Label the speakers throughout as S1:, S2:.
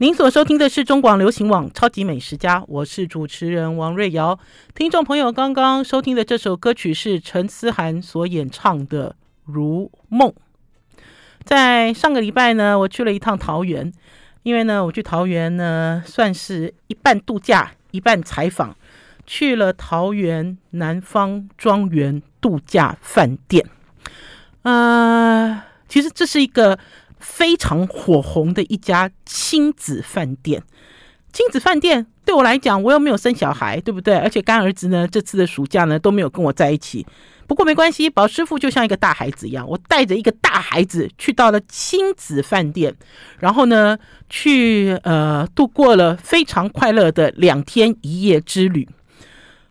S1: 您所收听的是中广流行网《超级美食家》，我是主持人王瑞瑶。听众朋友刚刚收听的这首歌曲是陈思涵所演唱的《如梦》。在上个礼拜呢，我去了一趟桃园，因为呢，我去桃园呢，算是一半度假，一半采访，去了桃园南方庄园度假饭店。呃，其实这是一个。非常火红的一家亲子饭店，亲子饭店对我来讲，我又没有生小孩，对不对？而且干儿子呢，这次的暑假呢都没有跟我在一起。不过没关系，宝师傅就像一个大孩子一样，我带着一个大孩子去到了亲子饭店，然后呢，去呃度过了非常快乐的两天一夜之旅。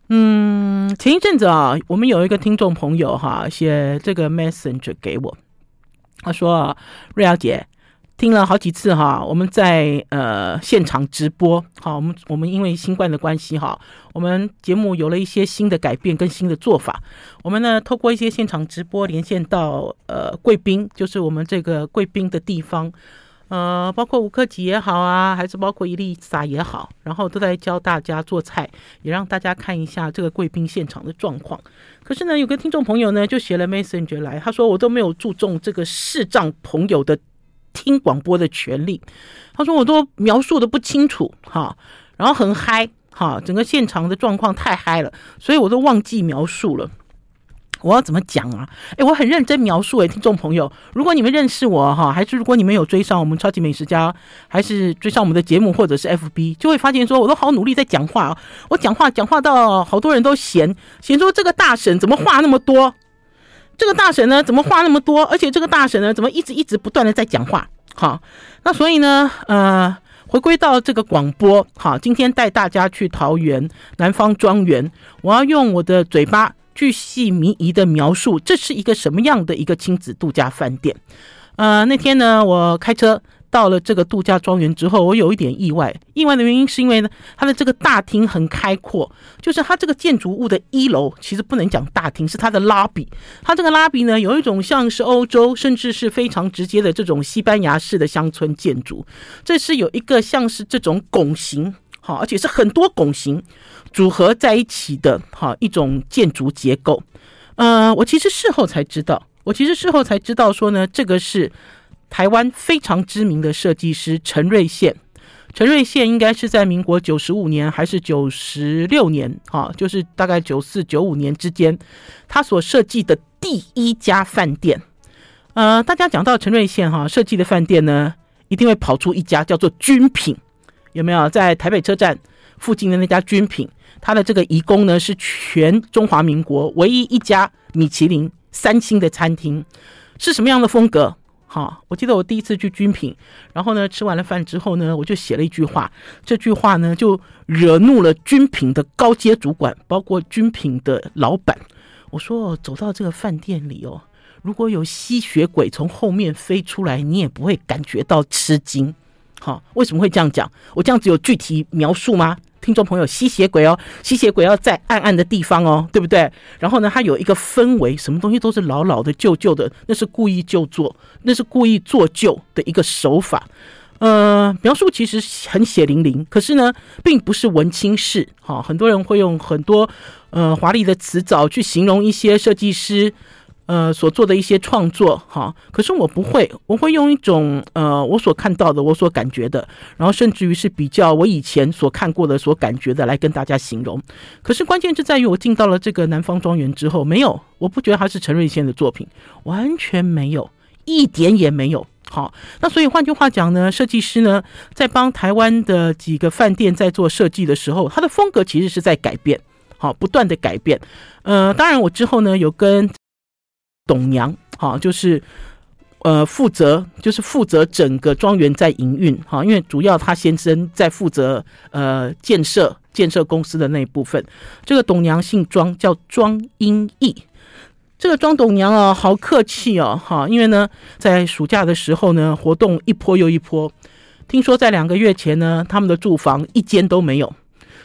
S1: 嗯，前一阵子啊，我们有一个听众朋友哈写这个 Messenger 给我。他说：“瑞瑶姐，听了好几次哈，我们在呃现场直播，好，我们我们因为新冠的关系哈，我们节目有了一些新的改变跟新的做法。我们呢，透过一些现场直播连线到呃贵宾，就是我们这个贵宾的地方。”呃，包括吴克己也好啊，还是包括伊丽莎也好，然后都在教大家做菜，也让大家看一下这个贵宾现场的状况。可是呢，有个听众朋友呢就写了 Messenger 来，他说我都没有注重这个视障朋友的听广播的权利，他说我都描述的不清楚哈，然后很嗨哈，整个现场的状况太嗨了，所以我都忘记描述了。我要怎么讲啊？诶，我很认真描述诶，听众朋友，如果你们认识我哈，还是如果你们有追上我们超级美食家，还是追上我们的节目，或者是 FB，就会发现说，我都好努力在讲话啊。我讲话讲话到好多人都嫌嫌说这个大婶怎么话那么多，这个大婶呢怎么话那么多，而且这个大婶呢怎么一直一直不断的在讲话。好，那所以呢，呃，回归到这个广播，好，今天带大家去桃园南方庄园，我要用我的嘴巴。巨细靡遗的描述，这是一个什么样的一个亲子度假饭店？呃，那天呢，我开车到了这个度假庄园之后，我有一点意外。意外的原因是因为呢，它的这个大厅很开阔，就是它这个建筑物的一楼，其实不能讲大厅，是它的拉比。它这个拉比呢，有一种像是欧洲，甚至是非常直接的这种西班牙式的乡村建筑。这是有一个像是这种拱形。好，而且是很多拱形组合在一起的，哈一种建筑结构。呃，我其实事后才知道，我其实事后才知道说呢，这个是台湾非常知名的设计师陈瑞宪。陈瑞宪应该是在民国九十五年还是九十六年，哈，就是大概九四九五年之间，他所设计的第一家饭店。呃，大家讲到陈瑞宪哈设计的饭店呢，一定会跑出一家叫做君品。有没有在台北车站附近的那家军品？它的这个颐宫呢，是全中华民国唯一一家米其林三星的餐厅，是什么样的风格？好，我记得我第一次去军品，然后呢，吃完了饭之后呢，我就写了一句话，这句话呢就惹怒了军品的高阶主管，包括军品的老板。我说，走到这个饭店里哦，如果有吸血鬼从后面飞出来，你也不会感觉到吃惊。好，为什么会这样讲？我这样子有具体描述吗？听众朋友，吸血鬼哦，吸血鬼要在暗暗的地方哦，对不对？然后呢，它有一个氛围，什么东西都是老老的、旧旧的，那是故意就做，那是故意做旧的一个手法。呃，描述其实很血淋淋，可是呢，并不是文青式。哈，很多人会用很多呃华丽的词藻去形容一些设计师。呃，所做的一些创作，哈，可是我不会，我会用一种呃，我所看到的，我所感觉的，然后甚至于是比较我以前所看过的、所感觉的来跟大家形容。可是关键就在于我进到了这个南方庄园之后，没有，我不觉得它是陈瑞宪的作品，完全没有，一点也没有。好，那所以换句话讲呢，设计师呢在帮台湾的几个饭店在做设计的时候，他的风格其实是在改变，好，不断的改变。呃，当然我之后呢有跟。董娘，好，就是呃负责，就是负责整个庄园在营运，哈，因为主要他先生在负责呃建设建设公司的那一部分。这个董娘姓庄，叫庄英义。这个庄董娘啊，好客气哦，哈，因为呢，在暑假的时候呢，活动一波又一波。听说在两个月前呢，他们的住房一间都没有，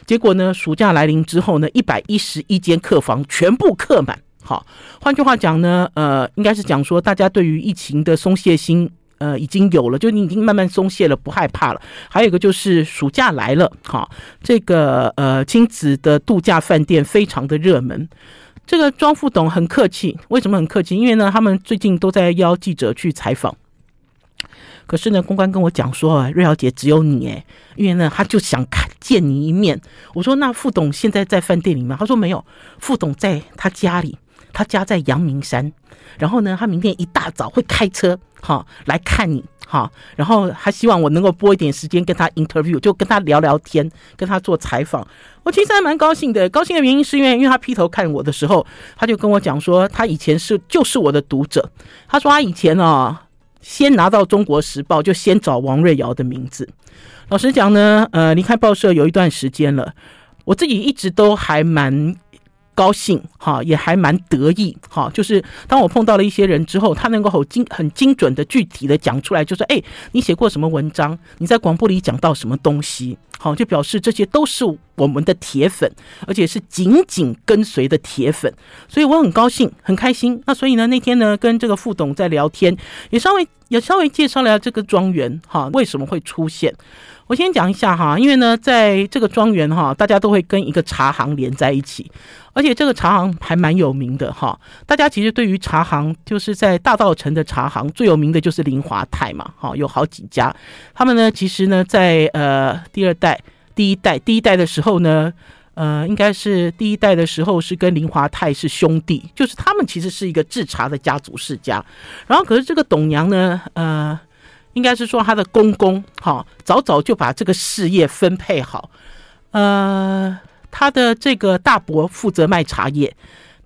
S1: 结果呢，暑假来临之后呢，一百一十一间客房全部客满。好，换句话讲呢，呃，应该是讲说，大家对于疫情的松懈心，呃已经有了，就你已经慢慢松懈了，不害怕了。还有一个就是暑假来了，哈，这个呃亲子的度假饭店非常的热门。这个庄副董很客气，为什么很客气？因为呢，他们最近都在邀记者去采访。可是呢，公关跟我讲说，瑞肴姐只有你哎，因为呢，他就想看见你一面。我说那副董现在在饭店里吗？他说没有，副董在他家里，他家在阳明山。然后呢，他明天一大早会开车哈来看你哈，然后他希望我能够拨一点时间跟他 interview，就跟他聊聊天，跟他做采访。我其实还蛮高兴的，高兴的原因是因为，因为他劈头看我的时候，他就跟我讲说，他以前是就是我的读者。他说他以前哦，先拿到《中国时报》就先找王瑞瑶的名字。老实讲呢，呃，离开报社有一段时间了，我自己一直都还蛮。高兴哈，也还蛮得意哈。就是当我碰到了一些人之后，他能够很精、很精准的、具体的讲出来，就说：“哎，你写过什么文章？你在广播里讲到什么东西？”好，就表示这些都是我们的铁粉，而且是紧紧跟随的铁粉，所以我很高兴、很开心。那所以呢，那天呢，跟这个副董在聊天，也稍微也稍微介绍了这个庄园哈，为什么会出现。我先讲一下哈，因为呢，在这个庄园哈，大家都会跟一个茶行连在一起，而且这个茶行还蛮有名的哈。大家其实对于茶行，就是在大稻城的茶行最有名的就是林华泰嘛，哈，有好几家。他们呢，其实呢，在呃第二代、第一代、第一代的时候呢，呃，应该是第一代的时候是跟林华泰是兄弟，就是他们其实是一个制茶的家族世家。然后可是这个董娘呢，呃。应该是说她的公公哈，早早就把这个事业分配好。呃，她的这个大伯负责卖茶叶，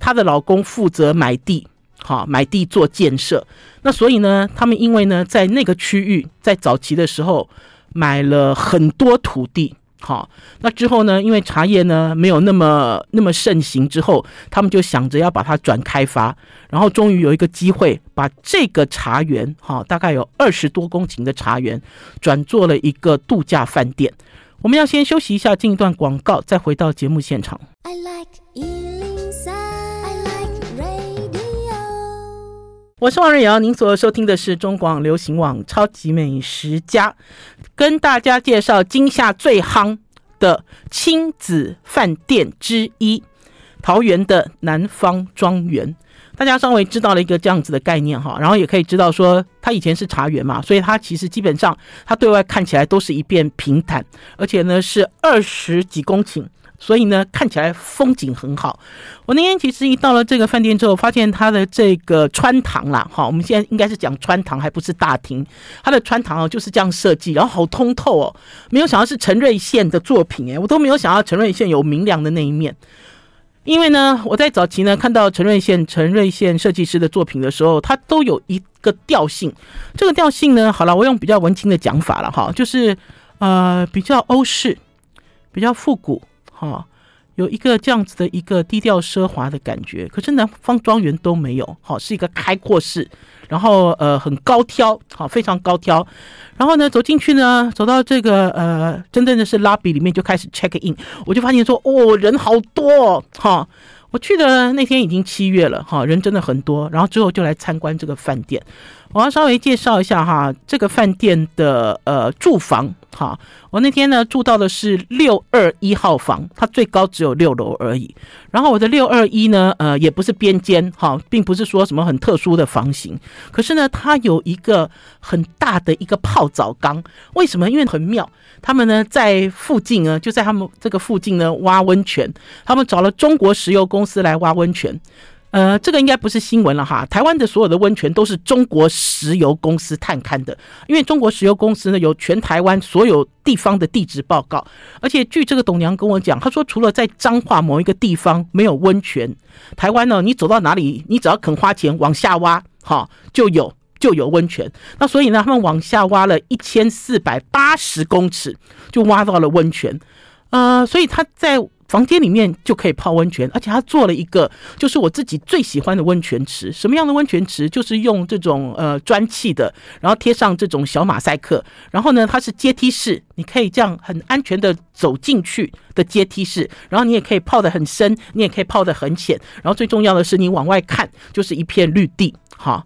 S1: 她的老公负责买地，哈，买地做建设。那所以呢，他们因为呢，在那个区域，在早期的时候买了很多土地。好，那之后呢，因为茶叶呢没有那么那么盛行，之后他们就想着要把它转开发，然后终于有一个机会把这个茶园，哈，大概有二十多公顷的茶园，转做了一个度假饭店。我们要先休息一下，进一段广告，再回到节目现场。I like 103, I like radio。我是王瑞瑶，您所收听的是中广流行网《超级美食家》。跟大家介绍今夏最夯的亲子饭店之一——桃园的南方庄园。大家稍微知道了一个这样子的概念哈，然后也可以知道说，它以前是茶园嘛，所以它其实基本上它对外看起来都是一片平坦，而且呢是二十几公顷。所以呢，看起来风景很好。我那天其实一到了这个饭店之后，发现它的这个穿堂啦，哈，我们现在应该是讲穿堂，还不是大厅。它的穿堂哦就是这样设计，然后好通透哦。没有想到是陈瑞宪的作品诶，我都没有想到陈瑞宪有明亮的那一面。因为呢，我在早期呢看到陈瑞宪、陈瑞宪设计师的作品的时候，它都有一个调性。这个调性呢，好了，我用比较文青的讲法了哈，就是呃比较欧式，比较复古。哈，有一个这样子的一个低调奢华的感觉，可是南方庄园都没有，好，是一个开阔式，然后呃很高挑，好，非常高挑，然后呢走进去呢，走到这个呃真正的是 lobby 里面就开始 check in，我就发现说哦人好多哈，我去的那天已经七月了哈，人真的很多，然后之后就来参观这个饭店。我要稍微介绍一下哈，这个饭店的呃住房哈，我那天呢住到的是六二一号房，它最高只有六楼而已。然后我的六二一呢，呃，也不是边间哈，并不是说什么很特殊的房型，可是呢，它有一个很大的一个泡澡缸。为什么？因为很妙，他们呢在附近呢，就在他们这个附近呢挖温泉，他们找了中国石油公司来挖温泉。呃，这个应该不是新闻了哈。台湾的所有的温泉都是中国石油公司探勘的，因为中国石油公司呢有全台湾所有地方的地质报告，而且据这个董娘跟我讲，她说除了在彰化某一个地方没有温泉，台湾呢你走到哪里，你只要肯花钱往下挖，哈，就有就有温泉。那所以呢，他们往下挖了一千四百八十公尺，就挖到了温泉。呃，所以他在。房间里面就可以泡温泉，而且他做了一个，就是我自己最喜欢的温泉池。什么样的温泉池？就是用这种呃砖砌的，然后贴上这种小马赛克，然后呢，它是阶梯式，你可以这样很安全的走进去的阶梯式，然后你也可以泡得很深，你也可以泡得很浅，然后最重要的是你往外看就是一片绿地，哈。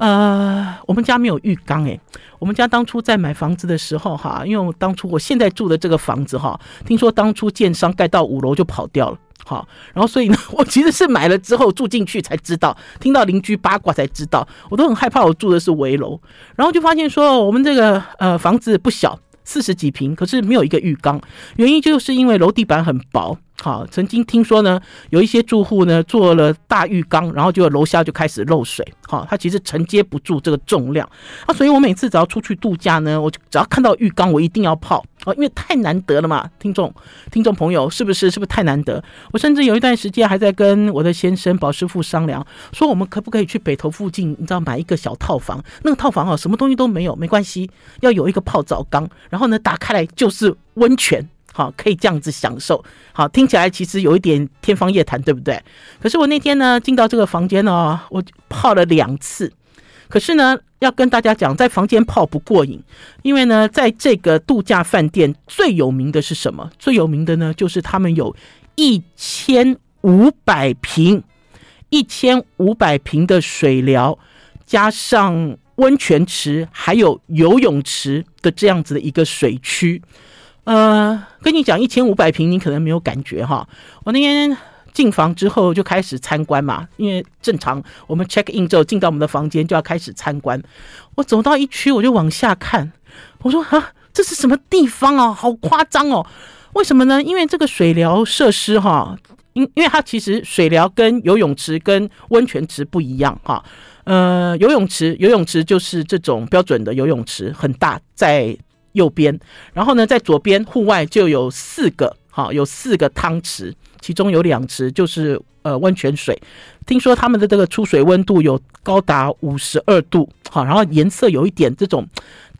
S1: 呃，我们家没有浴缸诶，我们家当初在买房子的时候哈，因为我当初我现在住的这个房子哈，听说当初建商盖到五楼就跑掉了，好，然后所以呢，我其实是买了之后住进去才知道，听到邻居八卦才知道，我都很害怕我住的是危楼，然后就发现说我们这个呃房子不小，四十几平，可是没有一个浴缸，原因就是因为楼地板很薄。好，曾经听说呢，有一些住户呢做了大浴缸，然后就楼下就开始漏水。好，它其实承接不住这个重量啊，所以我每次只要出去度假呢，我就只要看到浴缸，我一定要泡啊，因为太难得了嘛。听众、听众朋友，是不是？是不是太难得？我甚至有一段时间还在跟我的先生宝师傅商量，说我们可不可以去北投附近，你知道买一个小套房？那个套房啊，什么东西都没有，没关系，要有一个泡澡缸，然后呢，打开来就是温泉。好，可以这样子享受。好，听起来其实有一点天方夜谭，对不对？可是我那天呢，进到这个房间呢，我泡了两次。可是呢，要跟大家讲，在房间泡不过瘾，因为呢，在这个度假饭店最有名的是什么？最有名的呢，就是他们有一千五百平，一千五百平的水疗，加上温泉池，还有游泳池的这样子的一个水区。呃，跟你讲一千五百平，你可能没有感觉哈。我那天进房之后就开始参观嘛，因为正常我们 check in 之后进到我们的房间就要开始参观。我走到一区，我就往下看，我说啊，这是什么地方啊？好夸张哦！为什么呢？因为这个水疗设施哈，因因为它其实水疗跟游泳池跟温泉池不一样哈。呃，游泳池游泳池就是这种标准的游泳池，很大，在。右边，然后呢，在左边户外就有四个，好，有四个汤池，其中有两池就是呃温泉水。听说他们的这个出水温度有高达五十二度，好，然后颜色有一点这种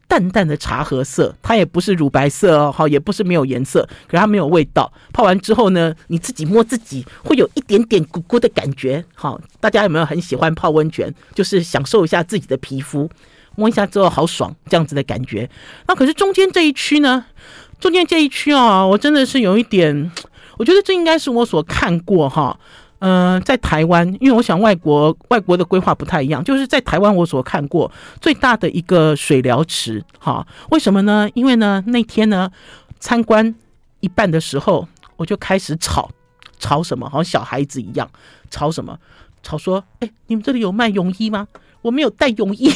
S1: 淡淡的茶褐色，它也不是乳白色哦，好，也不是没有颜色，可是它没有味道。泡完之后呢，你自己摸自己会有一点点咕咕的感觉，好，大家有没有很喜欢泡温泉？就是享受一下自己的皮肤。摸一下之后好爽，这样子的感觉。那可是中间这一区呢？中间这一区啊，我真的是有一点，我觉得这应该是我所看过哈。嗯、在台湾，因为我想外国外国的规划不太一样，就是在台湾我所看过最大的一个水疗池哈。为什么呢？因为呢那天呢参观一半的时候，我就开始吵吵什么，好像小孩子一样吵什么，吵说：“哎，你们这里有卖泳衣吗？”我没有带泳衣，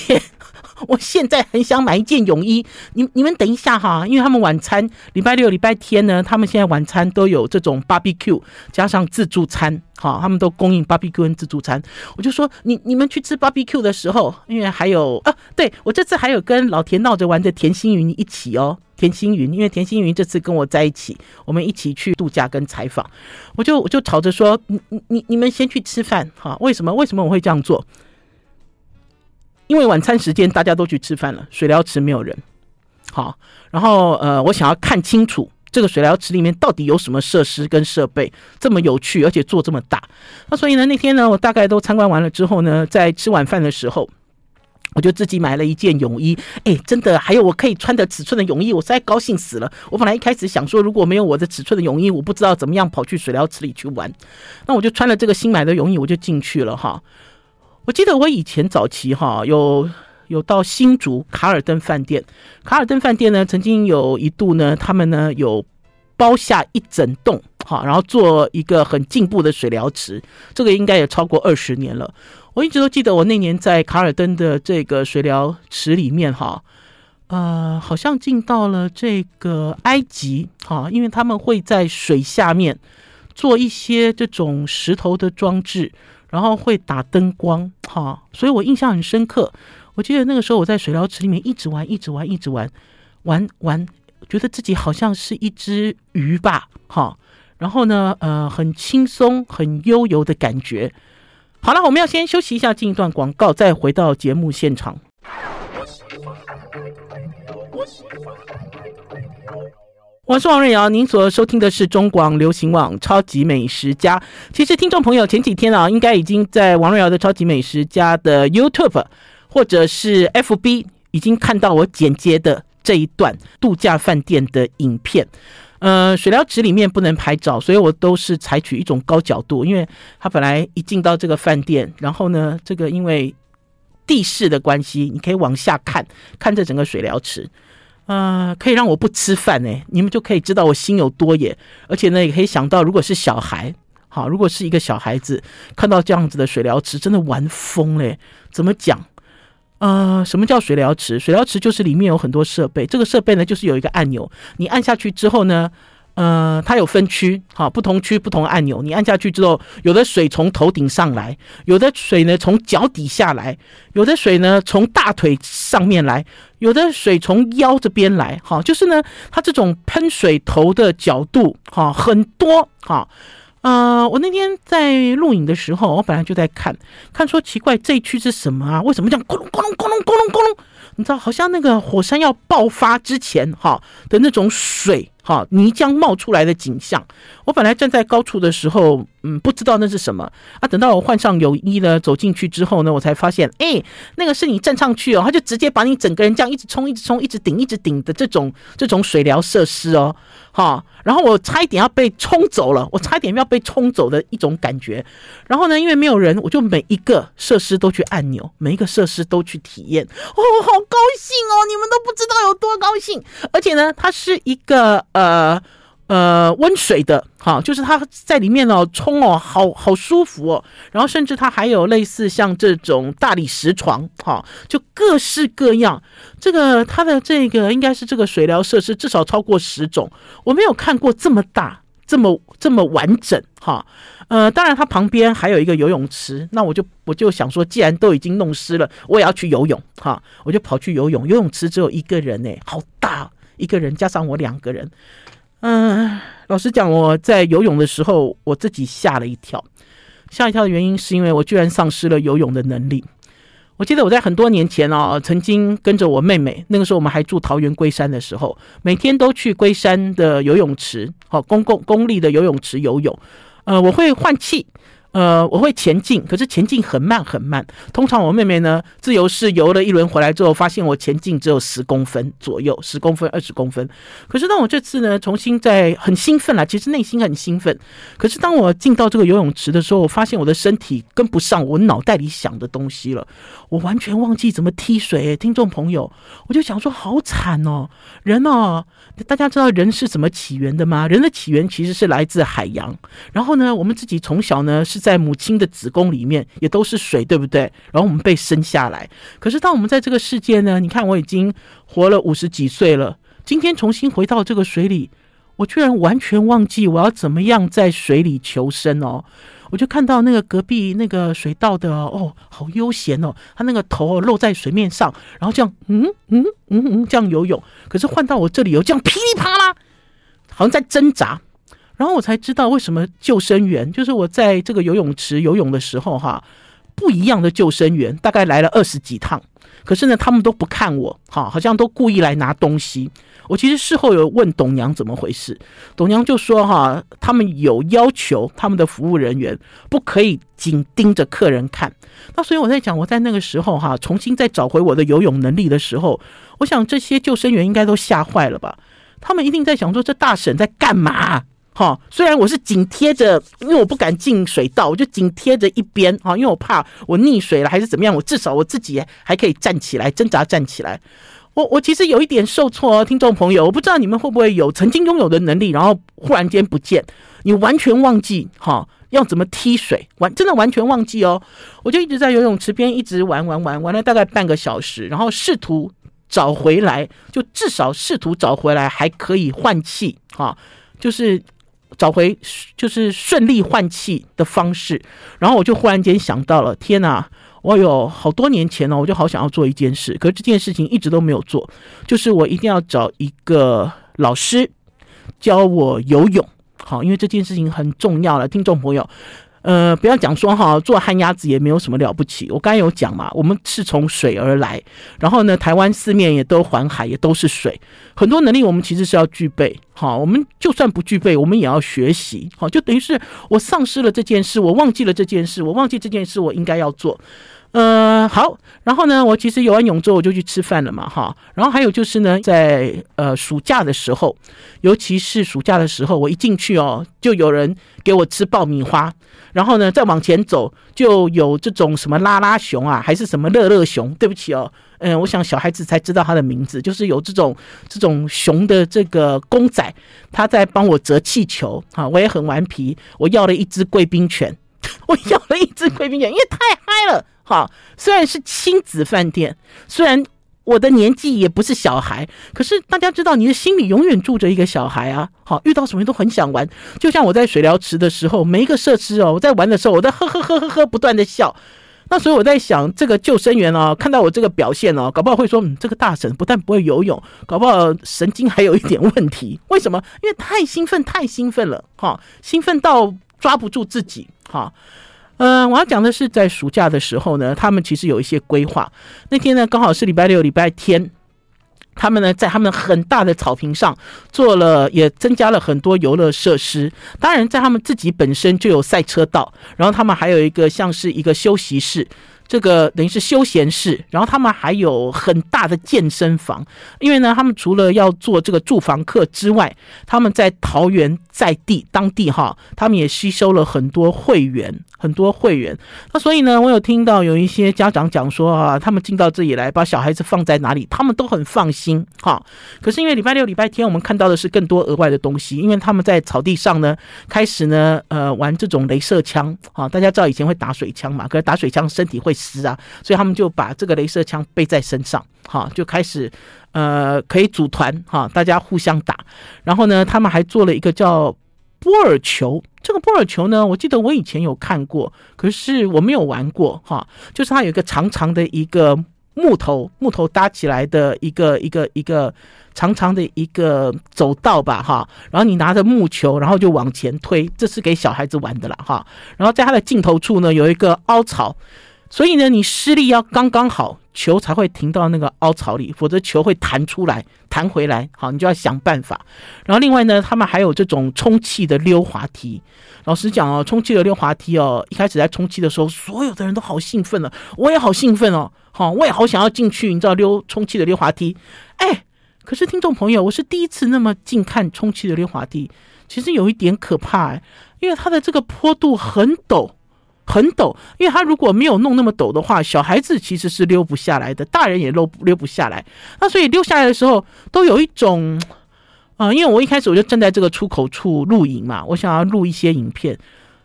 S1: 我现在很想买一件泳衣。你你们等一下哈，因为他们晚餐礼拜六、礼拜天呢，他们现在晚餐都有这种 barbecue 加上自助餐，哈，他们都供应 barbecue 跟自助餐。我就说，你你们去吃 barbecue 的时候，因为还有啊，对，我这次还有跟老田闹着玩的田心云一起哦，田心云，因为田心云这次跟我在一起，我们一起去度假跟采访，我就我就吵着说，你你你你们先去吃饭哈，为什么为什么我会这样做？因为晚餐时间大家都去吃饭了，水疗池没有人。好，然后呃，我想要看清楚这个水疗池里面到底有什么设施跟设备这么有趣，而且做这么大。那所以呢，那天呢，我大概都参观完了之后呢，在吃晚饭的时候，我就自己买了一件泳衣。哎，真的，还有我可以穿的尺寸的泳衣，我实在高兴死了。我本来一开始想说，如果没有我的尺寸的泳衣，我不知道怎么样跑去水疗池里去玩。那我就穿了这个新买的泳衣，我就进去了哈。我记得我以前早期哈有有到新竹卡尔登饭店，卡尔登饭店呢曾经有一度呢，他们呢有包下一整栋哈，然后做一个很进步的水疗池，这个应该也超过二十年了。我一直都记得我那年在卡尔登的这个水疗池里面哈，呃，好像进到了这个埃及哈，因为他们会在水下面做一些这种石头的装置。然后会打灯光，哈，所以我印象很深刻。我记得那个时候我在水疗池里面一直玩，一直玩，一直玩，玩玩，觉得自己好像是一只鱼吧，哈。然后呢，呃，很轻松、很悠游的感觉。好了，我们要先休息一下，进一段广告，再回到节目现场。我是王瑞瑶，您所收听的是中广流行网《超级美食家》。其实听众朋友前几天啊，应该已经在王瑞瑶的《超级美食家》的 YouTube 或者是 FB 已经看到我剪接的这一段度假饭店的影片。呃，水疗池里面不能拍照，所以我都是采取一种高角度，因为他本来一进到这个饭店，然后呢，这个因为地势的关系，你可以往下看，看这整个水疗池，呃，可以让我不吃饭呢。你们就可以知道我心有多野，而且呢，也可以想到，如果是小孩，好，如果是一个小孩子看到这样子的水疗池，真的玩疯嘞。怎么讲？呃，什么叫水疗池？水疗池就是里面有很多设备，这个设备呢，就是有一个按钮，你按下去之后呢。呃，它有分区，好，不同区不同按钮，你按下去之后，有的水从头顶上来，有的水呢从脚底下来，有的水呢从大腿上面来，有的水从腰这边来，哈，就是呢，它这种喷水头的角度，哈，很多，哈，呃，我那天在录影的时候，我本来就在看，看说奇怪，这一区是什么啊？为什么这样咕隆咕隆咕隆咕隆咕隆？你知道，好像那个火山要爆发之前，哈的那种水。好，泥浆冒出来的景象。我本来站在高处的时候，嗯，不知道那是什么啊。等到我换上泳衣呢，走进去之后呢，我才发现，哎，那个是你站上去哦，他就直接把你整个人这样一直冲、一直冲、一直顶、一直顶的这种这种水疗设施哦。好，然后我差一点要被冲走了，我差一点要被冲走的一种感觉。然后呢，因为没有人，我就每一个设施都去按钮，每一个设施都去体验。哦，好高兴哦！你们都不知道有多高兴。而且呢，它是一个。呃呃，温水的，哈，就是它在里面哦，冲哦，好好舒服哦。然后甚至它还有类似像这种大理石床，哈，就各式各样。这个它的这个应该是这个水疗设施至少超过十种，我没有看过这么大、这么这么完整，哈。呃，当然它旁边还有一个游泳池，那我就我就想说，既然都已经弄湿了，我也要去游泳，哈，我就跑去游泳。游泳池只有一个人呢，好大。一个人加上我两个人，嗯、老实讲，我在游泳的时候，我自己吓了一跳。吓一跳的原因是因为我居然丧失了游泳的能力。我记得我在很多年前哦，曾经跟着我妹妹，那个时候我们还住桃园龟山的时候，每天都去龟山的游泳池，好，公共公立的游泳池游泳。呃，我会换气。呃，我会前进，可是前进很慢很慢。通常我妹妹呢，自由式游了一轮回来之后，发现我前进只有十公分左右，十公分、二十公分。可是当我这次呢，重新在很兴奋啦，其实内心很兴奋。可是当我进到这个游泳池的时候，我发现我的身体跟不上我脑袋里想的东西了，我完全忘记怎么踢水。听众朋友，我就想说，好惨哦，人哦，大家知道人是怎么起源的吗？人的起源其实是来自海洋。然后呢，我们自己从小呢是。在母亲的子宫里面也都是水，对不对？然后我们被生下来。可是当我们在这个世界呢，你看我已经活了五十几岁了，今天重新回到这个水里，我居然完全忘记我要怎么样在水里求生哦。我就看到那个隔壁那个水道的哦，好悠闲哦，他那个头露在水面上，然后这样嗯嗯嗯嗯这样游泳。可是换到我这里游，这样噼里啪啦，好像在挣扎。然后我才知道为什么救生员，就是我在这个游泳池游泳的时候，哈，不一样的救生员大概来了二十几趟，可是呢，他们都不看我，哈，好像都故意来拿东西。我其实事后有问董娘怎么回事，董娘就说，哈，他们有要求他们的服务人员不可以紧盯着客人看。那所以我在讲，我在那个时候，哈，重新再找回我的游泳能力的时候，我想这些救生员应该都吓坏了吧？他们一定在想说，这大婶在干嘛？哈，虽然我是紧贴着，因为我不敢进水道，我就紧贴着一边哈，因为我怕我溺水了还是怎么样，我至少我自己还可以站起来，挣扎站起来。我我其实有一点受挫哦，听众朋友，我不知道你们会不会有曾经拥有的能力，然后忽然间不见，你完全忘记哈要怎么踢水，完真的完全忘记哦。我就一直在游泳池边一直玩玩玩，玩了大概半个小时，然后试图找回来，就至少试图找回来还可以换气哈，就是。找回就是顺利换气的方式，然后我就忽然间想到了，天哪！我有好多年前呢，我就好想要做一件事，可是这件事情一直都没有做，就是我一定要找一个老师教我游泳，好，因为这件事情很重要了，听众朋友。呃，不要讲说哈，做旱鸭子也没有什么了不起。我刚才有讲嘛，我们是从水而来，然后呢，台湾四面也都环海，也都是水，很多能力我们其实是要具备。好，我们就算不具备，我们也要学习。好，就等于是我丧失了这件事，我忘记了这件事，我忘记这件事我应该要做。呃，好，然后呢，我其实游完泳之后我就去吃饭了嘛，哈。然后还有就是呢，在呃暑假的时候，尤其是暑假的时候，我一进去哦，就有人给我吃爆米花，然后呢，再往前走就有这种什么拉拉熊啊，还是什么乐乐熊？对不起哦，嗯，我想小孩子才知道它的名字，就是有这种这种熊的这个公仔，他在帮我折气球，哈，我也很顽皮，我要了一只贵宾犬。我要了一只贵宾犬，因为太嗨了。哈，虽然是亲子饭店，虽然我的年纪也不是小孩，可是大家知道，你的心里永远住着一个小孩啊。好，遇到什么都很想玩。就像我在水疗池的时候，每一个设施哦，我在玩的时候，我在呵呵呵呵呵不断的笑。那所以我在想，这个救生员哦，看到我这个表现哦，搞不好会说，嗯，这个大婶不但不会游泳，搞不好神经还有一点问题。为什么？因为太兴奋，太兴奋了。哈，兴奋到。抓不住自己，哈，嗯，我要讲的是，在暑假的时候呢，他们其实有一些规划。那天呢，刚好是礼拜六、礼拜天，他们呢在他们很大的草坪上做了，也增加了很多游乐设施。当然，在他们自己本身就有赛车道，然后他们还有一个像是一个休息室。这个等于是休闲室，然后他们还有很大的健身房，因为呢，他们除了要做这个住房客之外，他们在桃园在地当地哈，他们也吸收了很多会员，很多会员。那所以呢，我有听到有一些家长讲说啊，他们进到这里来，把小孩子放在哪里，他们都很放心哈。可是因为礼拜六、礼拜天，我们看到的是更多额外的东西，因为他们在草地上呢，开始呢，呃，玩这种镭射枪啊。大家知道以前会打水枪嘛，可是打水枪身体会。湿啊，所以他们就把这个镭射枪背在身上，哈，就开始呃可以组团哈，大家互相打。然后呢，他们还做了一个叫波尔球，这个波尔球呢，我记得我以前有看过，可是我没有玩过哈。就是它有一个长长的一个木头木头搭起来的一个一个一个长长的一个走道吧哈。然后你拿着木球，然后就往前推，这是给小孩子玩的了哈。然后在它的尽头处呢，有一个凹槽。所以呢，你施力要刚刚好，球才会停到那个凹槽里，否则球会弹出来、弹回来。好，你就要想办法。然后另外呢，他们还有这种充气的溜滑梯。老实讲哦，充气的溜滑梯哦，一开始在充气的时候，所有的人都好兴奋了，我也好兴奋哦。好，我也好想要进去，你知道溜充气的溜滑梯。哎，可是听众朋友，我是第一次那么近看充气的溜滑梯，其实有一点可怕哎，因为它的这个坡度很陡。很陡，因为他如果没有弄那么陡的话，小孩子其实是溜不下来的，大人也溜溜不下来。那所以溜下来的时候，都有一种，啊、因为我一开始我就站在这个出口处录影嘛，我想要录一些影片，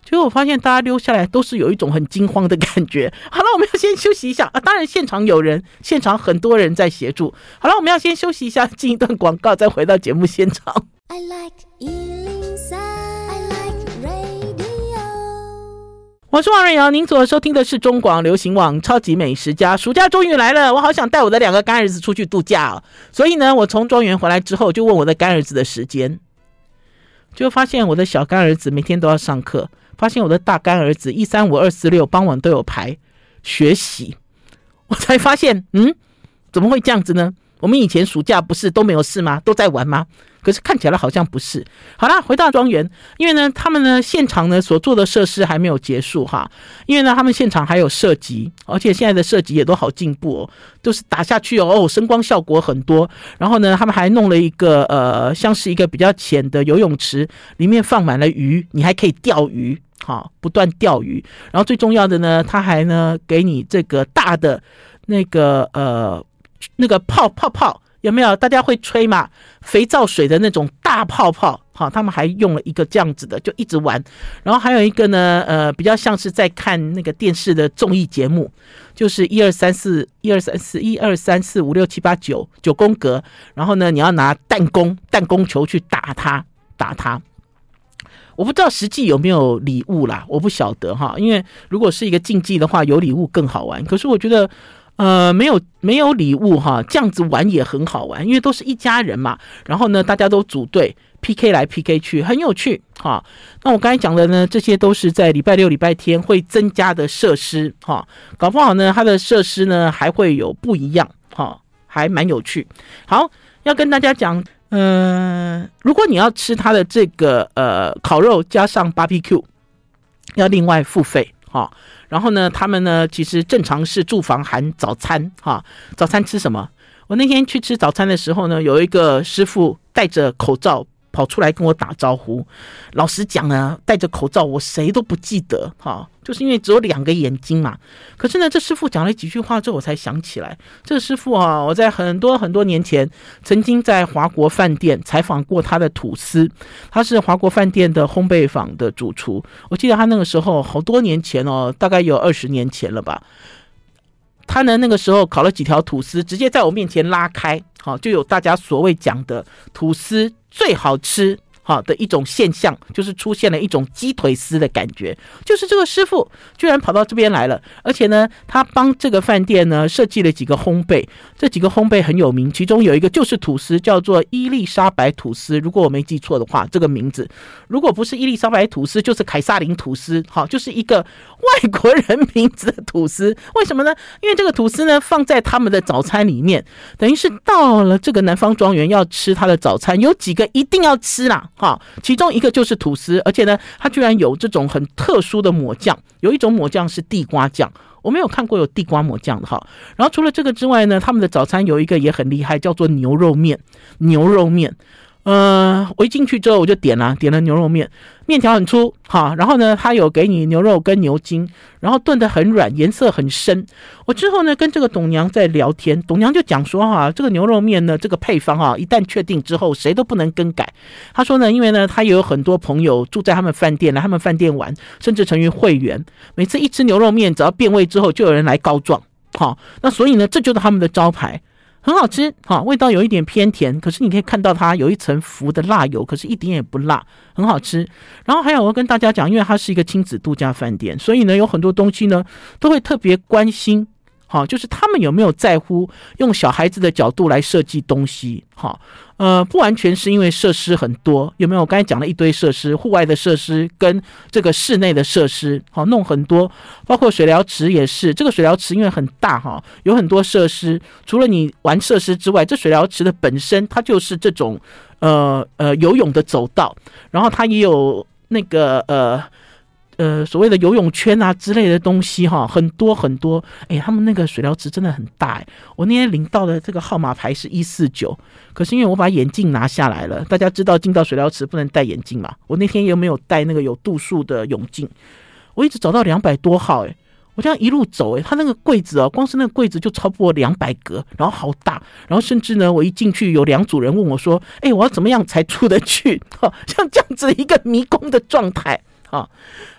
S1: 结果我发现大家溜下来都是有一种很惊慌的感觉。好了，我们要先休息一下啊，当然现场有人，现场很多人在协助。好了，我们要先休息一下，进一段广告，再回到节目现场。I like 我是王瑞瑶，您所收听的是中广流行网超级美食家。暑假终于来了，我好想带我的两个干儿子出去度假哦。所以呢，我从庄园回来之后，就问我的干儿子的时间，就发现我的小干儿子每天都要上课，发现我的大干儿子一三五二四六傍晚都有排学习，我才发现，嗯，怎么会这样子呢？我们以前暑假不是都没有事吗？都在玩吗？可是看起来好像不是。好啦，回到庄园，因为呢，他们呢现场呢所做的设施还没有结束哈。因为呢，他们现场还有射击，而且现在的射击也都好进步哦，都是打下去哦，哦，声光效果很多。然后呢，他们还弄了一个呃，像是一个比较浅的游泳池，里面放满了鱼，你还可以钓鱼，好，不断钓鱼。然后最重要的呢，他还呢给你这个大的那个呃。那个泡泡泡有没有？大家会吹嘛？肥皂水的那种大泡泡，好，他们还用了一个这样子的，就一直玩。然后还有一个呢，呃，比较像是在看那个电视的综艺节目，就是一二三四，一二三四，一二三四五六七八九九宫格。然后呢，你要拿弹弓弹弓球去打它，打它。我不知道实际有没有礼物啦，我不晓得哈。因为如果是一个竞技的话，有礼物更好玩。可是我觉得。呃，没有没有礼物哈，这样子玩也很好玩，因为都是一家人嘛。然后呢，大家都组队 PK 来 PK 去，很有趣哈。那我刚才讲的呢，这些都是在礼拜六、礼拜天会增加的设施哈。搞不好呢，它的设施呢还会有不一样哈，还蛮有趣。好，要跟大家讲，嗯、呃，如果你要吃它的这个呃烤肉加上 BBQ，要另外付费。哈。然后呢，他们呢其实正常是住房含早餐哈。早餐吃什么？我那天去吃早餐的时候呢，有一个师傅戴着口罩。跑出来跟我打招呼，老实讲呢，戴着口罩我谁都不记得哈，就是因为只有两个眼睛嘛。可是呢，这师傅讲了几句话之后，我才想起来，这师傅啊，我在很多很多年前曾经在华国饭店采访过他的吐司，他是华国饭店的烘焙坊的主厨。我记得他那个时候好多年前哦，大概有二十年前了吧。他呢那个时候烤了几条吐司，直接在我面前拉开，好，就有大家所谓讲的吐司。最好吃。好的一种现象，就是出现了一种鸡腿丝的感觉，就是这个师傅居然跑到这边来了，而且呢，他帮这个饭店呢设计了几个烘焙，这几个烘焙很有名，其中有一个就是吐司，叫做伊丽莎白吐司，如果我没记错的话，这个名字如果不是伊丽莎白吐司，就是凯撒林吐司，好，就是一个外国人名字的吐司，为什么呢？因为这个吐司呢放在他们的早餐里面，等于是到了这个南方庄园要吃他的早餐，有几个一定要吃啦。好，其中一个就是吐司，而且呢，它居然有这种很特殊的抹酱，有一种抹酱是地瓜酱，我没有看过有地瓜抹酱的哈。然后除了这个之外呢，他们的早餐有一个也很厉害，叫做牛肉面，牛肉面。呃，我一进去之后我就点了，点了牛肉面，面条很粗，哈，然后呢，他有给你牛肉跟牛筋，然后炖得很软，颜色很深。我之后呢跟这个董娘在聊天，董娘就讲说哈，这个牛肉面呢，这个配方哈，一旦确定之后，谁都不能更改。他说呢，因为呢，他也有很多朋友住在他们饭店，来他们饭店玩，甚至成为会员，每次一吃牛肉面，只要变味之后，就有人来告状，好，那所以呢，这就是他们的招牌。很好吃，哈，味道有一点偏甜，可是你可以看到它有一层浮的辣油，可是一点也不辣，很好吃。然后还有我要跟大家讲，因为它是一个亲子度假饭店，所以呢，有很多东西呢都会特别关心。好，就是他们有没有在乎用小孩子的角度来设计东西？好，呃，不完全是因为设施很多，有没有？我刚才讲了一堆设施，户外的设施跟这个室内的设施，好，弄很多，包括水疗池也是。这个水疗池因为很大哈，有很多设施。除了你玩设施之外，这水疗池的本身它就是这种呃呃游泳的走道，然后它也有那个呃。呃，所谓的游泳圈啊之类的东西哈，很多很多。哎，他们那个水疗池真的很大哎。我那天领到的这个号码牌是一四九，可是因为我把眼镜拿下来了，大家知道进到水疗池不能戴眼镜嘛。我那天又没有戴那个有度数的泳镜，我一直找到两百多号哎。我这样一路走哎，他那个柜子哦，光是那个柜子就超过两百格，然后好大，然后甚至呢，我一进去有两组人问我说：“哎，我要怎么样才出得去？”哈，像这样子一个迷宫的状态啊。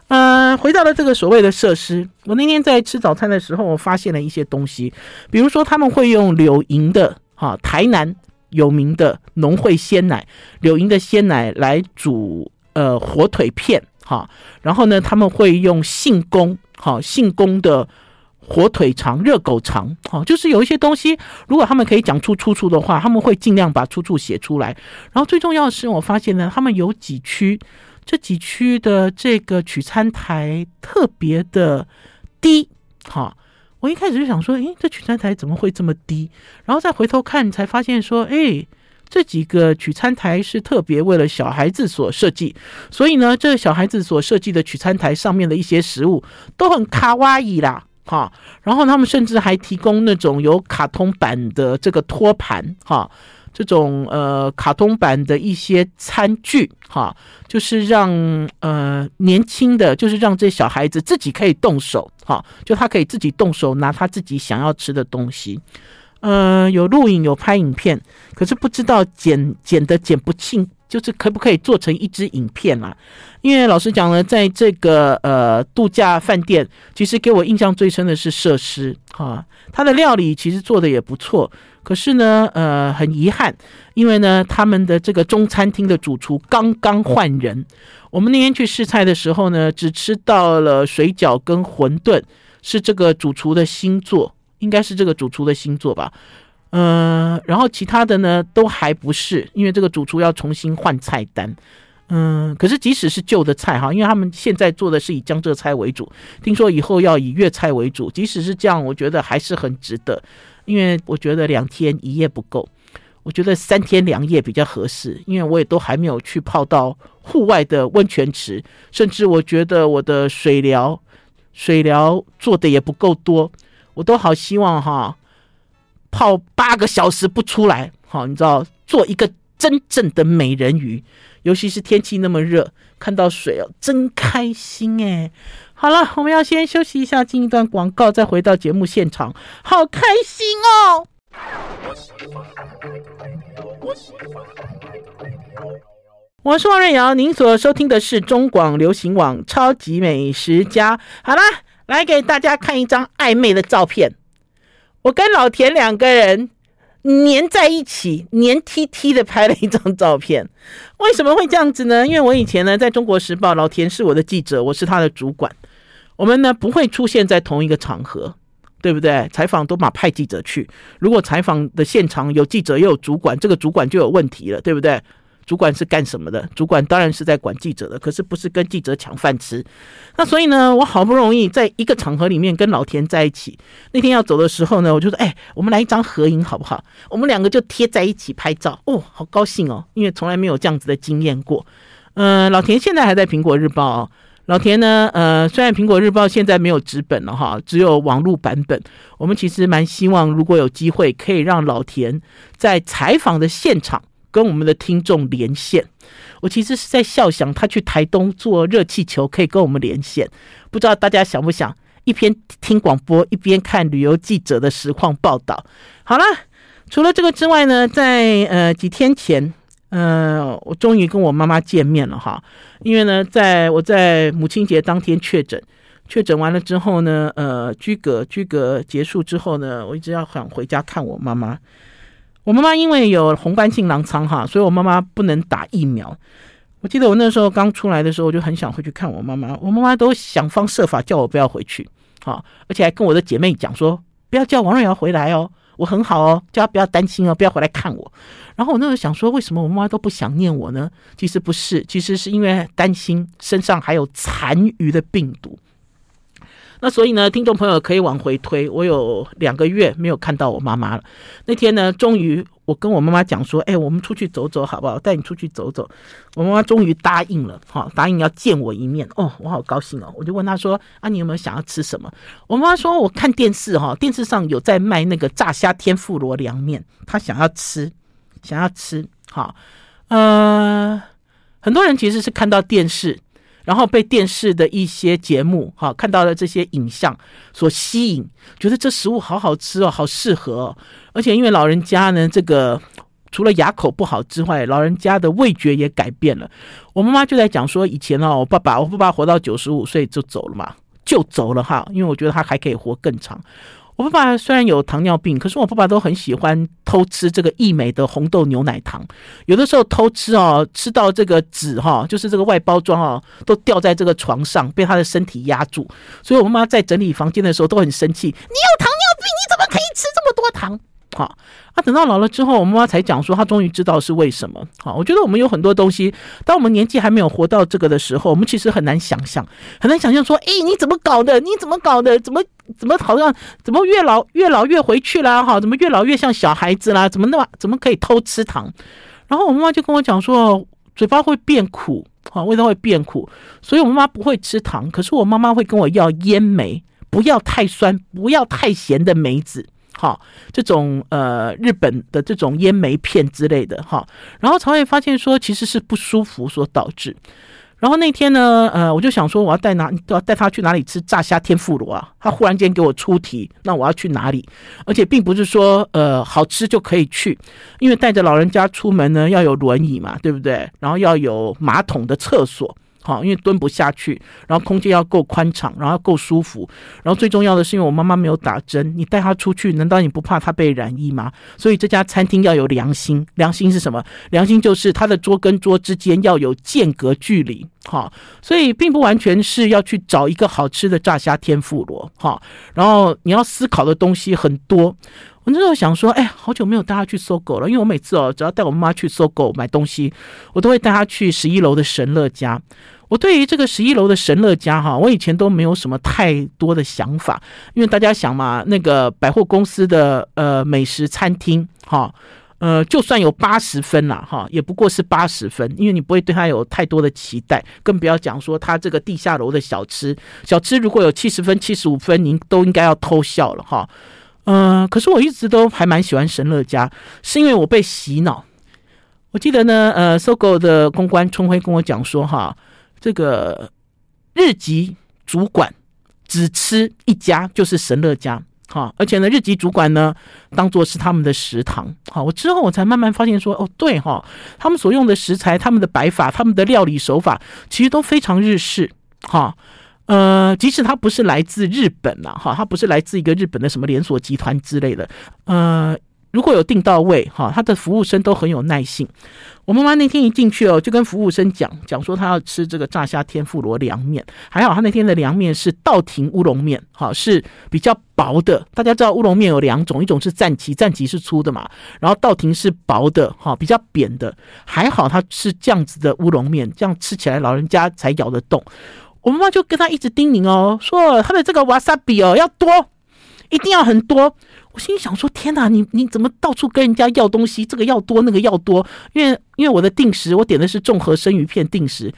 S1: 呃，回到了这个所谓的设施，我那天在吃早餐的时候，我发现了一些东西，比如说他们会用柳营的哈，台南有名的农会鲜奶，柳营的鲜奶来煮呃火腿片哈，然后呢，他们会用信公哈，信公的火腿肠、热狗肠哈，就是有一些东西，如果他们可以讲出出处的话，他们会尽量把出处写出来。然后最重要的是，我发现呢，他们有几区。这几区的这个取餐台特别的低，哈，我一开始就想说，诶，这取餐台怎么会这么低？然后再回头看，才发现说，诶，这几个取餐台是特别为了小孩子所设计，所以呢，这小孩子所设计的取餐台上面的一些食物都很卡哇伊啦，哈，然后他们甚至还提供那种有卡通版的这个托盘，哈。这种呃卡通版的一些餐具哈，就是让呃年轻的，就是让这小孩子自己可以动手哈，就他可以自己动手拿他自己想要吃的东西，呃有录影有拍影片，可是不知道剪剪的剪不清，就是可不可以做成一支影片啊？因为老实讲呢，在这个呃度假饭店，其实给我印象最深的是设施哈，他的料理其实做的也不错。可是呢，呃，很遗憾，因为呢，他们的这个中餐厅的主厨刚刚换人。我们那天去试菜的时候呢，只吃到了水饺跟馄饨，是这个主厨的新作，应该是这个主厨的新作吧。呃，然后其他的呢都还不是，因为这个主厨要重新换菜单。嗯，可是即使是旧的菜哈，因为他们现在做的是以江浙菜为主，听说以后要以粤菜为主，即使是这样，我觉得还是很值得。因为我觉得两天一夜不够，我觉得三天两夜比较合适。因为我也都还没有去泡到户外的温泉池，甚至我觉得我的水疗水疗做的也不够多，我都好希望哈，泡八个小时不出来，好，你知道，做一个真正的美人鱼，尤其是天气那么热，看到水哦，真开心哎。好了，我们要先休息一下，进一段广告，再回到节目现场，好开心哦。我是王瑞瑶，您所收听的是中广流行网《超级美食家》。好啦，来给大家看一张暧昧的照片。我跟老田两个人黏在一起，黏 T T 的拍了一张照片。为什么会这样子呢？因为我以前呢，在中国时报，老田是我的记者，我是他的主管。我们呢，不会出现在同一个场合，对不对？采访都马派记者去。如果采访的现场有记者又有主管，这个主管就有问题了，对不对？主管是干什么的？主管当然是在管记者的，可是不是跟记者抢饭吃。那所以呢，我好不容易在一个场合里面跟老田在一起。那天要走的时候呢，我就说：“哎，我们来一张合影好不好？”我们两个就贴在一起拍照。哦，好高兴哦，因为从来没有这样子的经验过。嗯、呃，老田现在还在苹果日报哦。老田呢，呃，虽然苹果日报现在没有纸本了哈，只有网络版本。我们其实蛮希望，如果有机会，可以让老田在采访的现场。跟我们的听众连线，我其实是在笑想他去台东做热气球可以跟我们连线，不知道大家想不想一边听广播一边看旅游记者的实况报道？好了，除了这个之外呢，在呃几天前，呃，我终于跟我妈妈见面了哈，因为呢，在我在母亲节当天确诊，确诊完了之后呢，呃，居隔居隔结束之后呢，我一直要想回家看我妈妈。我妈妈因为有红斑性狼疮哈，所以我妈妈不能打疫苗。我记得我那时候刚出来的时候，我就很想回去看我妈妈。我妈妈都想方设法叫我不要回去，哈，而且还跟我的姐妹讲说，不要叫王瑞瑶回来哦，我很好哦，叫她不要担心哦，不要回来看我。然后我那时候想说，为什么我妈妈都不想念我呢？其实不是，其实是因为担心身上还有残余的病毒。那所以呢，听众朋友可以往回推，我有两个月没有看到我妈妈了。那天呢，终于我跟我妈妈讲说：“哎，我们出去走走好不好？带你出去走走。”我妈妈终于答应了，哈，答应要见我一面。哦，我好高兴哦！我就问她说：“啊，你有没有想要吃什么？”我妈妈说：“我看电视哈，电视上有在卖那个炸虾天妇罗凉面，她想要吃，想要吃。”好，呃，很多人其实是看到电视。然后被电视的一些节目，哈，看到了这些影像所吸引，觉得这食物好好吃哦，好适合哦。而且因为老人家呢，这个除了牙口不好之外，老人家的味觉也改变了。我妈妈就在讲说，以前哦，我爸爸，我爸爸活到九十五岁就走了嘛，就走了哈，因为我觉得他还可以活更长。我爸爸虽然有糖尿病，可是我爸爸都很喜欢偷吃这个益美的红豆牛奶糖，有的时候偷吃哦，吃到这个纸哈，就是这个外包装哦，都掉在这个床上，被他的身体压住。所以我妈妈在整理房间的时候都很生气：“你有糖尿病，你怎么可以吃这么多糖？”好啊，等到老了之后，我妈妈才讲说，她终于知道是为什么。好，我觉得我们有很多东西，当我们年纪还没有活到这个的时候，我们其实很难想象，很难想象说，哎，你怎么搞的？你怎么搞的？怎么怎么好像怎么越老越老越回去啦？哈，怎么越老越像小孩子啦？怎么那么怎么可以偷吃糖？然后我妈妈就跟我讲说，嘴巴会变苦，好，味道会变苦，所以我妈妈不会吃糖，可是我妈妈会跟我要烟梅，不要太酸，不要太咸的梅子。好，这种呃日本的这种烟煤片之类的哈，然后才会发现说其实是不舒服所导致。然后那天呢，呃，我就想说我要带哪，要带他去哪里吃炸虾天妇罗啊？他忽然间给我出题，那我要去哪里？而且并不是说呃好吃就可以去，因为带着老人家出门呢要有轮椅嘛，对不对？然后要有马桶的厕所。好，因为蹲不下去，然后空间要够宽敞，然后够舒服，然后最重要的是，因为我妈妈没有打针，你带她出去，难道你不怕她被染疫吗？所以这家餐厅要有良心，良心是什么？良心就是它的桌跟桌之间要有间隔距离。好，所以并不完全是要去找一个好吃的炸虾天妇罗。好，然后你要思考的东西很多。我那时候想说，哎，好久没有带她去搜狗了，因为我每次哦，只要带我妈妈去搜狗买东西，我都会带她去十一楼的神乐家。我对于这个十一楼的神乐家哈，我以前都没有什么太多的想法，因为大家想嘛，那个百货公司的呃美食餐厅哈，呃，就算有八十分了哈，也不过是八十分，因为你不会对它有太多的期待，更不要讲说它这个地下楼的小吃，小吃如果有七十分、七十五分，您都应该要偷笑了哈。嗯、可是我一直都还蛮喜欢神乐家，是因为我被洗脑。我记得呢，呃搜狗的公关春辉跟我讲说哈，这个日籍主管只吃一家，就是神乐家。好，而且呢，日籍主管呢，当做是他们的食堂。好，我之后我才慢慢发现说，哦，对哈，他们所用的食材、他们的摆法、他们的料理手法，其实都非常日式。哈，呃，即使他不是来自日本了，哈，他不是来自一个日本的什么连锁集团之类的，呃。如果有订到位，哈，他的服务生都很有耐性。我妈妈那天一进去哦，就跟服务生讲讲说，她要吃这个炸虾天妇罗凉面。还好她那天的凉面是稻庭乌龙面，哈，是比较薄的。大家知道乌龙面有两种，一种是赞岐，赞岐是粗的嘛，然后稻庭是薄的，哈，比较扁的。还好它是这样子的乌龙面，这样吃起来老人家才咬得动。我妈妈就跟他一直叮咛哦，说他的这个瓦萨比哦要多，一定要很多。我心里想说：天哪，你你怎么到处跟人家要东西？这个要多，那个要多。因为因为我的定时，我点的是综合生鱼片定时。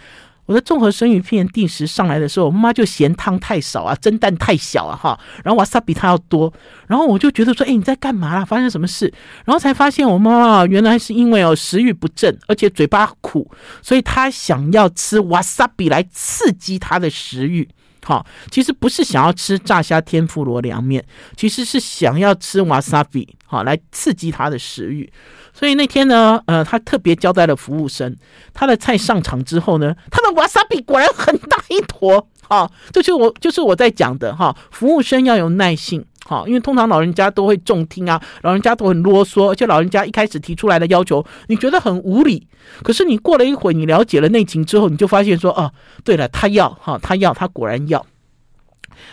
S1: 我的综合生鱼片定时上来的时候，我妈就嫌汤太少啊，蒸蛋太小啊，哈。然后瓦萨比它要多。然后我就觉得说：哎，你在干嘛啦？发生什么事？然后才发现我妈妈原来是因为哦食欲不振，而且嘴巴苦，所以她想要吃瓦萨比来刺激她的食欲。好，其实不是想要吃炸虾天妇罗凉面，其实是想要吃瓦萨比，好来刺激他的食欲。所以那天呢，呃，他特别交代了服务生，他的菜上场之后呢，他的瓦萨比果然很大一坨。好，这就是我就是我在讲的哈，服务生要有耐性。好，因为通常老人家都会重听啊，老人家都很啰嗦，而且老人家一开始提出来的要求，你觉得很无理，可是你过了一会，你了解了内情之后，你就发现说，哦，对了，他要哈，他要，他果然要。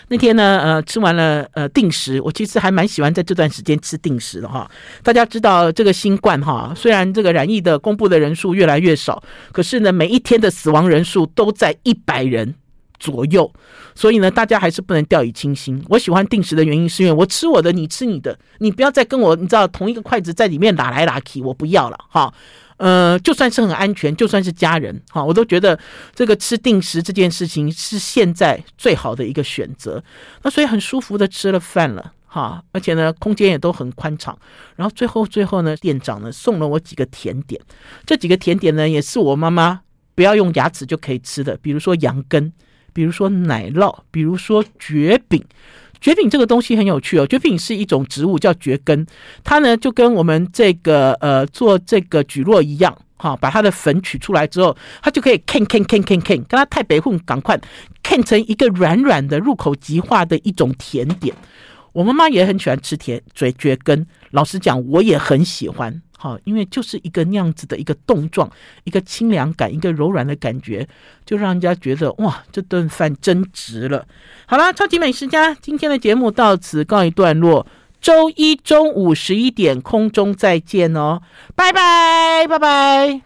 S1: 那天呢，呃，吃完了呃定时，我其实还蛮喜欢在这段时间吃定时的哈。大家知道这个新冠哈，虽然这个染疫的公布的人数越来越少，可是呢，每一天的死亡人数都在一百人。左右，所以呢，大家还是不能掉以轻心。我喜欢定时的原因，是因为我吃我的，你吃你的，你不要再跟我，你知道同一个筷子在里面打来打去，我不要了哈。呃，就算是很安全，就算是家人哈，我都觉得这个吃定时这件事情是现在最好的一个选择。那所以很舒服的吃了饭了哈，而且呢，空间也都很宽敞。然后最后最后呢，店长呢送了我几个甜点，这几个甜点呢也是我妈妈不要用牙齿就可以吃的，比如说羊羹。比如说奶酪，比如说蕨饼，蕨饼这个东西很有趣哦。蕨饼是一种植物，叫蕨根，它呢就跟我们这个呃做这个蒟蒻一样，哈，把它的粉取出来之后，它就可以 can can can can can，，跟它太白混赶快 can 成一个软软的、入口即化的一种甜点。我妈妈也很喜欢吃甜嘴蕨根，老实讲，我也很喜欢。好，因为就是一个那样子的一个冻状，一个清凉感，一个柔软的感觉，就让人家觉得哇，这顿饭真值了。好啦，超级美食家，今天的节目到此告一段落。周一中午十一点空中再见哦，拜拜，拜拜。